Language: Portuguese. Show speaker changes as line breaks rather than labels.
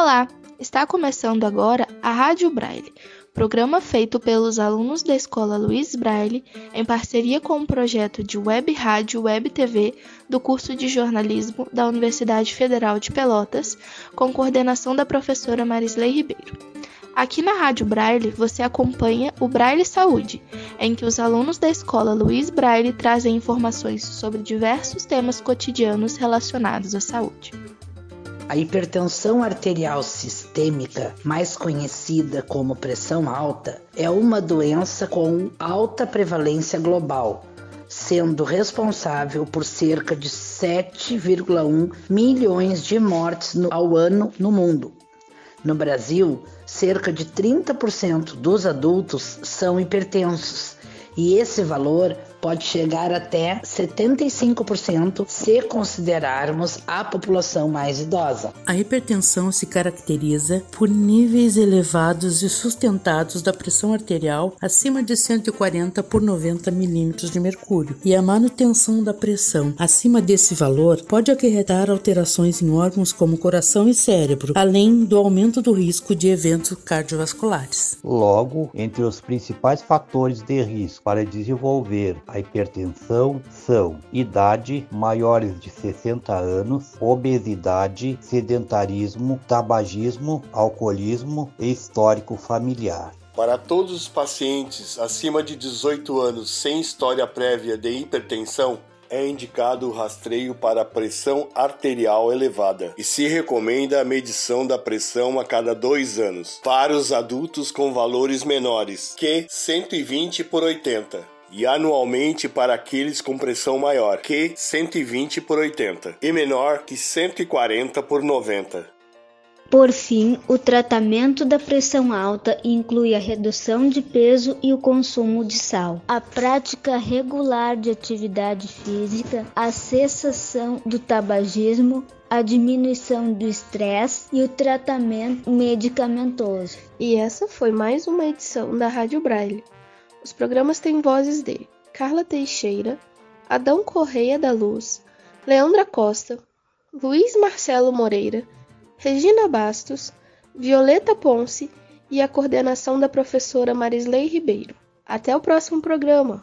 Olá, está começando agora a Rádio Braille, programa feito pelos alunos da Escola Luiz Braille em parceria com o projeto de Web Rádio Web TV do curso de jornalismo da Universidade Federal de Pelotas, com coordenação da professora Marisley Ribeiro. Aqui na Rádio Braille você acompanha o Braille Saúde, em que os alunos da escola Luiz Braille trazem informações sobre diversos temas cotidianos relacionados à saúde.
A hipertensão arterial sistêmica, mais conhecida como pressão alta, é uma doença com alta prevalência global, sendo responsável por cerca de 7,1 milhões de mortes no, ao ano no mundo. No Brasil, cerca de 30% dos adultos são hipertensos e esse valor pode chegar até 75% se considerarmos a população mais idosa.
A hipertensão se caracteriza por níveis elevados e sustentados da pressão arterial acima de 140 por 90 milímetros de mercúrio, e a manutenção da pressão acima desse valor pode acarretar alterações em órgãos como coração e cérebro, além do aumento do risco de eventos cardiovasculares.
Logo, entre os principais fatores de risco para desenvolver a hipertensão são idade maiores de 60 anos, obesidade, sedentarismo, tabagismo, alcoolismo e histórico familiar.
Para todos os pacientes acima de 18 anos sem história prévia de hipertensão, é indicado o rastreio para pressão arterial elevada e se recomenda a medição da pressão a cada dois anos para os adultos com valores menores que 120 por 80 e anualmente para aqueles com pressão maior que 120 por 80 e menor que 140 por 90.
Por fim, o tratamento da pressão alta inclui a redução de peso e o consumo de sal, a prática regular de atividade física, a cessação do tabagismo, a diminuição do estresse e o tratamento medicamentoso.
E essa foi mais uma edição da Rádio Braille. Os programas têm vozes de Carla Teixeira, Adão Correia da Luz, Leandra Costa, Luiz Marcelo Moreira, Regina Bastos, Violeta Ponce e a coordenação da professora Marisley Ribeiro. Até o próximo programa!